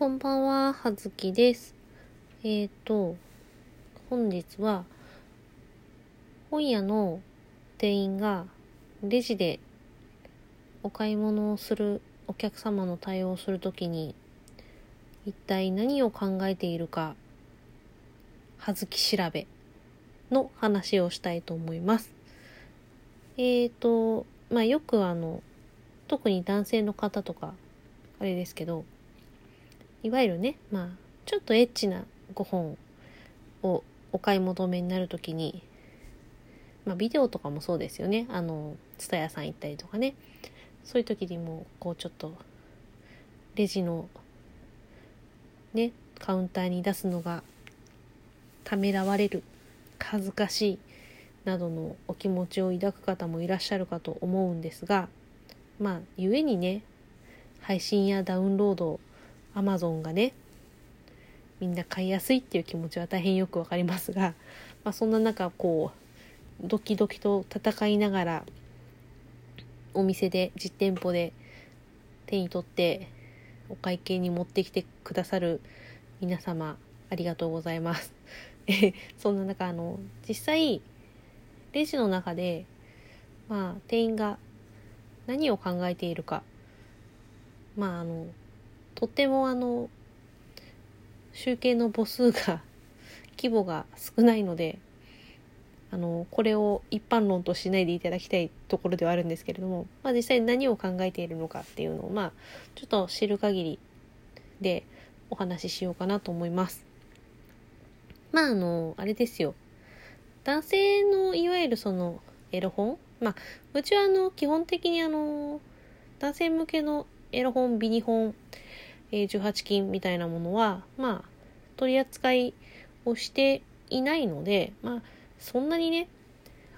こんばんは、はずきです。えっ、ー、と、本日は、本屋の店員がレジでお買い物をするお客様の対応をするときに、一体何を考えているか、はずき調べの話をしたいと思います。えっ、ー、と、まあ、よくあの、特に男性の方とか、あれですけど、いわゆるね、まあ、ちょっとエッチなご本をお買い求めになるときに、まあ、ビデオとかもそうですよね。あの、ツタヤさん行ったりとかね。そういう時にも、こう、ちょっと、レジの、ね、カウンターに出すのが、ためらわれる、恥ずかしい、などのお気持ちを抱く方もいらっしゃるかと思うんですが、まあ、故にね、配信やダウンロードアマゾンがねみんな買いやすいっていう気持ちは大変よくわかりますが、まあ、そんな中こうドキドキと戦いながらお店で実店舗で手に取ってお会計に持ってきてくださる皆様ありがとうございます。そんな中あの実際レジの中でまあ店員が何を考えているかまああのとてもあの集計の母数が 規模が少ないのであのこれを一般論としないでいただきたいところではあるんですけれども、まあ、実際何を考えているのかっていうのをまあちょっと知る限りでお話ししようかなと思います。まああのあれですよ男性のいわゆるそのエロ本？まあうちはあの基本的にあの男性向けのエロ本ビニ本え18金みたいなものは、まあ、取り扱いをしていないので、まあ、そんなにね、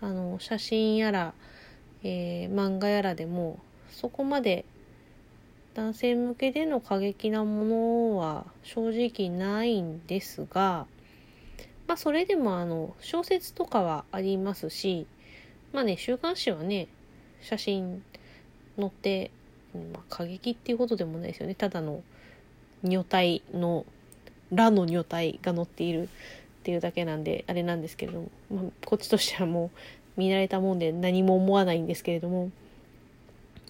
あの、写真やら、えー、漫画やらでも、そこまで男性向けでの過激なものは正直ないんですが、まあ、それでもあの、小説とかはありますし、まあね、週刊誌はね、写真載って、まあ、過激っていうことでもないですよね。ただの女体の「ら」の女体が載っているっていうだけなんであれなんですけれども、まあ、こっちとしてはもう見慣れたもんで何も思わないんですけれども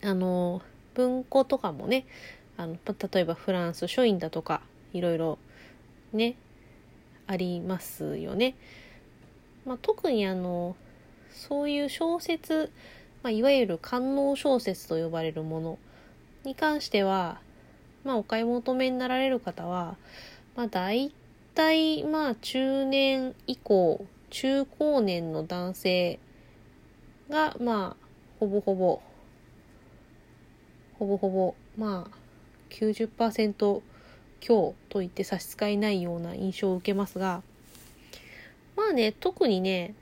あの文庫とかもねあの例えばフランス書院だとかいろいろねありますよね。まあ、特にあのそういう小説、まあ、いわゆる官能小説と呼ばれるものに関してはまあ、お買い求めになられる方は、まあ、大体、まあ、中年以降、中高年の男性が、まあ、ほぼほぼ、ほぼほぼ、まあ、90%強と言って差し支えないような印象を受けますが、まあね、特にね、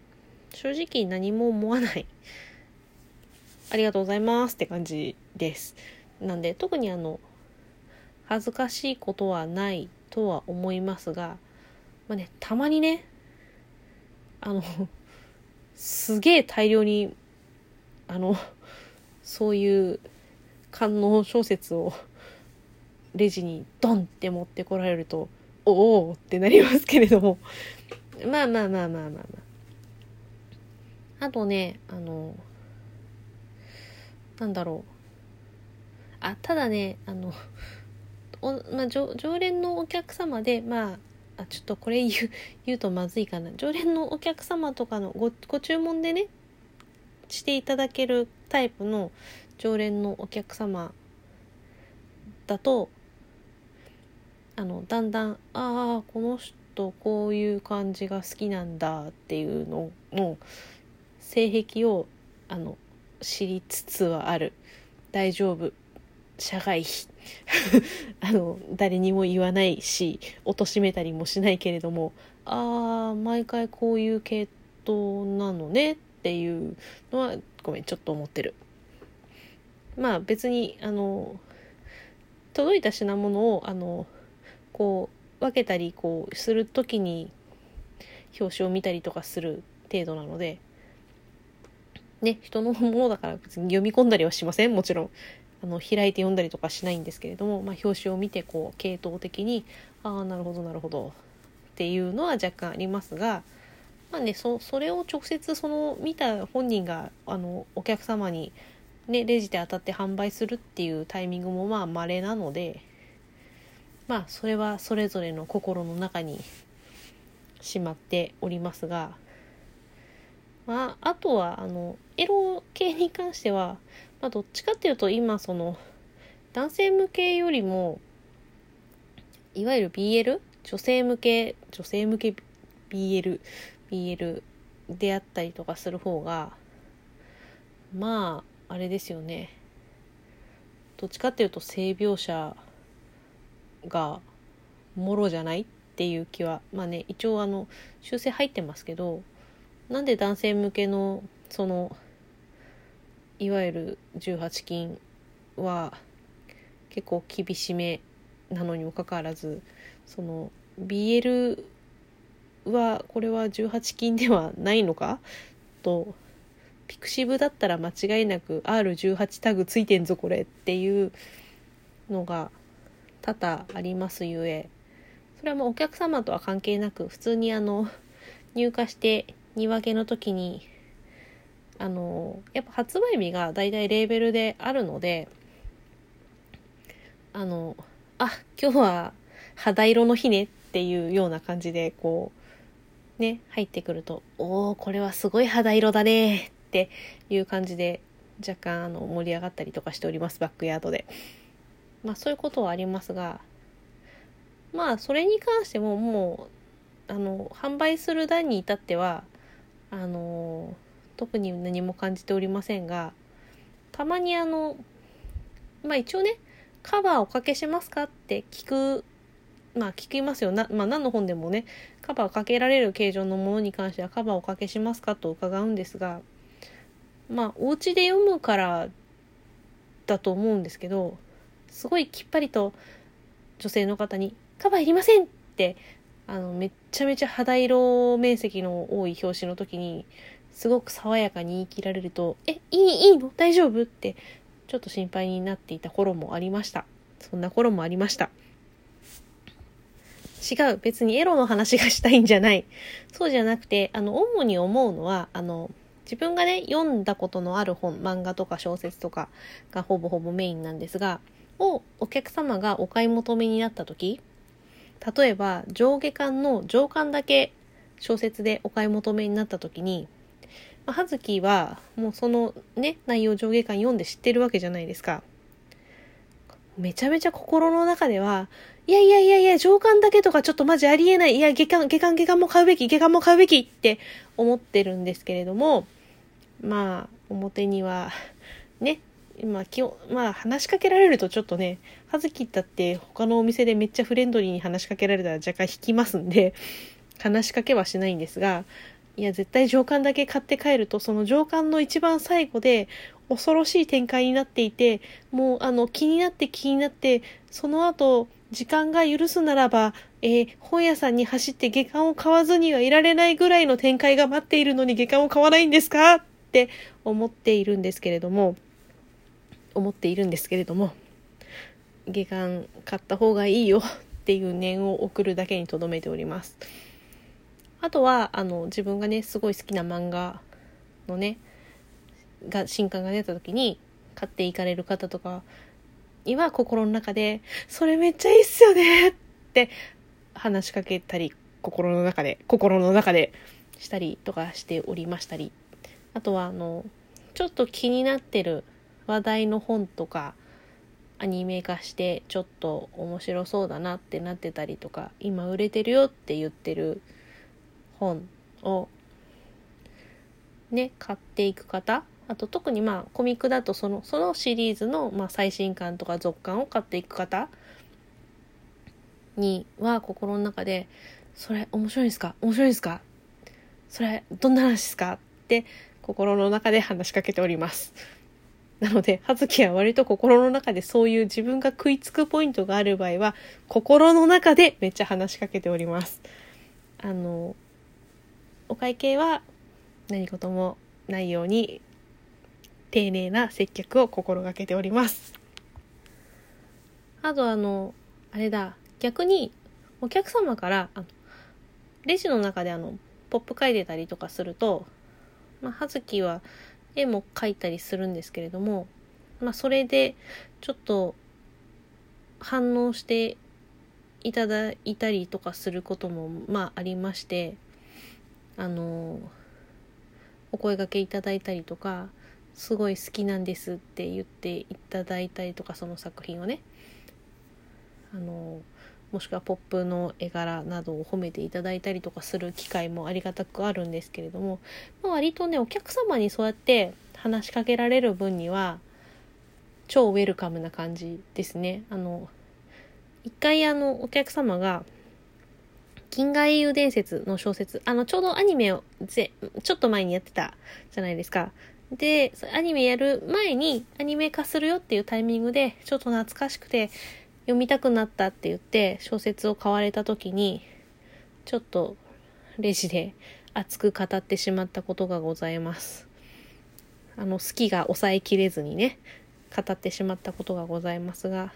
正直何も思わない。ありがとうございますって感じです。なんで、特にあの、恥ずかしいことはないとは思いますが、まあね、たまにね、あの、すげえ大量に、あの、そういう観音小説をレジにドンって持ってこられると、おおってなりますけれども、まあまあまあまあまあまあ。あとね、あの、なんだろう。あ、ただね、あの、お、まあ、常連のお客様で、まあ、あちょっとこれ言う 言うとまずいかな。常連のお客様とかのごご注文でねしていただけるタイプの常連のお客様だとあのだんだんああこの人こういう感じが好きなんだっていうのの性癖をあの知りつつはある。大丈夫。社外費 あの誰にも言わないし貶めたりもしないけれどもああ毎回こういう系統なのねっていうのはごめんちょっと思ってる。まあ別にあの届いた品物をあのこう分けたりこうする時に表紙を見たりとかする程度なのでね人のものだから別に読み込んだりはしません。もちろん。あの開いて読んだりとかしないんですけれども、まあ、表紙を見てこう系統的にああなるほどなるほどっていうのは若干ありますが、まあね、そそれを直接その見た本人があのお客様に、ね、レジで当たって販売するっていうタイミングもまあ稀なのでまあそれはそれぞれの心の中にしまっておりますが。まあ、あとはあのエロ系に関しては、まあ、どっちかっていうと今その男性向けよりもいわゆる BL 女性向け女性向け BL BL であったりとかする方がまああれですよね。どっちかっていうと性描写がもろじゃない？っていう気はまあね一応あの修正入ってますけどなんで男性向けのそのいわゆる18金は結構厳しめなのにもかかわらずその BL はこれは18金ではないのか？とピクシブだったら間違いなく R18 タグついてんぞこれっていうのが多々ありますゆえそれはもうお客様とは関係なく普通にあの入荷して荷分けの時にあのやっぱ発売日がだいたいレーベルであるのであのあ今日は肌色の日ねっていうような感じでこうね入ってくるとおおこれはすごい肌色だねっていう感じで若干あの盛り上がったりとかしておりますバックヤードで。まあそういうことはありますがまあそれに関してももうあの販売する段に至ってはあの特に何も感じておりませんがたまにあのまあ一応ねカバーおかけしますかって聞くまあ聞きますよな、まあ、何の本でもねカバーをかけられる形状のものに関してはカバーおかけしますかと伺うんですがまあお家で読むからだと思うんですけどすごいきっぱりと女性の方に「カバーいりません!」ってあのめっちゃめちゃ肌色面積の多い表紙の時にすごく爽やかに言い切られると「えいいいいの？大丈夫?」ってちょっと心配になっていた頃もありました。そんな頃もありました。違う。別にエロの話がしたいんじゃない。そうじゃなくてあの主に思うのはあの自分がね読んだことのある本漫画とか小説とかがほぼほぼメインなんですがをお客様がお買い求めになった時例えば上下巻の上巻だけ小説でお買い求めになった時に、まあ、葉月はもうそのね内容上下巻読んで知ってるわけじゃないですか。めちゃめちゃ心の中では、いやいやいやいや、上巻だけとかちょっとマジありえない。いや、下巻、下巻、下巻も買うべき、下巻も買うべきって思ってるんですけれども、まあ、表には、ね、まあ、基本、まあ、話しかけられるとちょっとね、葉月だって他のお店でめっちゃフレンドリーに話しかけられたら若干引きますんで、話しかけはしないんですが、いや、絶対上巻だけ買って帰ると、その上巻の一番最後で、恐ろしい展開になっていて、もう、あの、気になって気になって、その後、時間が許すならば、えー、本屋さんに走って下巻を買わずにはいられないぐらいの展開が待っているのに下巻を買わないんですか？って思っているんですけれども、思っているんですけれども下巻買った方がいいよっていう念を送るだけにとどめております。あとはあの自分がねすごい好きな漫画のねが新刊が出た時に買っていかれる方とかには心の中で「それめっちゃいいっすよね!」って話しかけたり心の中で心の中でしたりとかしておりましたりあとはあのちょっと気になってる話題の本とかアニメ化してちょっと面白そうだなってなってたりとか今売れてるよって言ってる本をね買っていく方あと特にまあコミックだとそのそのシリーズのまあ最新刊とか続刊を買っていく方には心の中で「それ面白いですか？面白いですか？それどんな話ですか?」って心の中で話しかけております。なので、葉月は割と心の中でそういう自分が食いつくポイントがある場合は、心の中でめっちゃ話しかけております。あの、お会計は何事もないように、丁寧な接客を心がけております。あとあの、あれだ、逆にお客様からあのレジの中であのポップ書いてたりとかすると、まあ、葉月は絵も描いたりするんですけれども、まあ、それでちょっと反応していただいたりとかすることもまあありましてあのお声がけいただいたりとかすごい好きなんですって言っていただいたりとかその作品をねあのもしくはポップの絵柄などを褒めていただいたりとかする機会もありがたくあるんですけれども、まあ、割とねお客様にそうやって話しかけられる分には超ウェルカムな感じですね。あの一回あのお客様が銀河英雄伝説の小説、あの、ちょうどアニメをぜ、ちょっと前にやってたじゃないですか。で、アニメやる前にアニメ化するよっていうタイミングで、ちょっと懐かしくて、読みたくなったって言って小説を買われた時にちょっとレジで熱く語ってしまったことがございます。あの好きが抑えきれずにね語ってしまったことがございますが。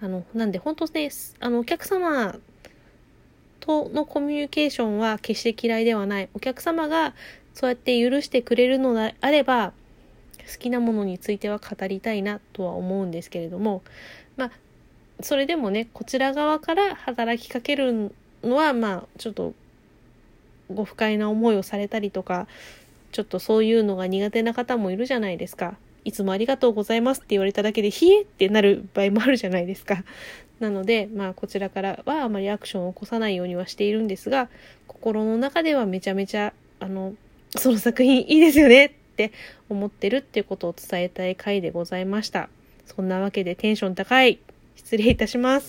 あのなんで本当ねあのお客様とのコミュニケーションは決して嫌いではないお客様がそうやって許してくれるのであれば好きなものについては語りたいなとは思うんですけれどもまあそれでもねこちら側から働きかけるのはまあちょっとご不快な思いをされたりとかちょっとそういうのが苦手な方もいるじゃないですか。いつもありがとうございますって言われただけで、ひえってなる場合もあるじゃないですか。なので、まあ、こちらからはあまりアクションを起こさないようにはしているんですが、心の中ではめちゃめちゃ、あの、その作品いいですよねって思ってるっていうことを伝えたい回でございました。そんなわけでテンション高い。失礼いたします。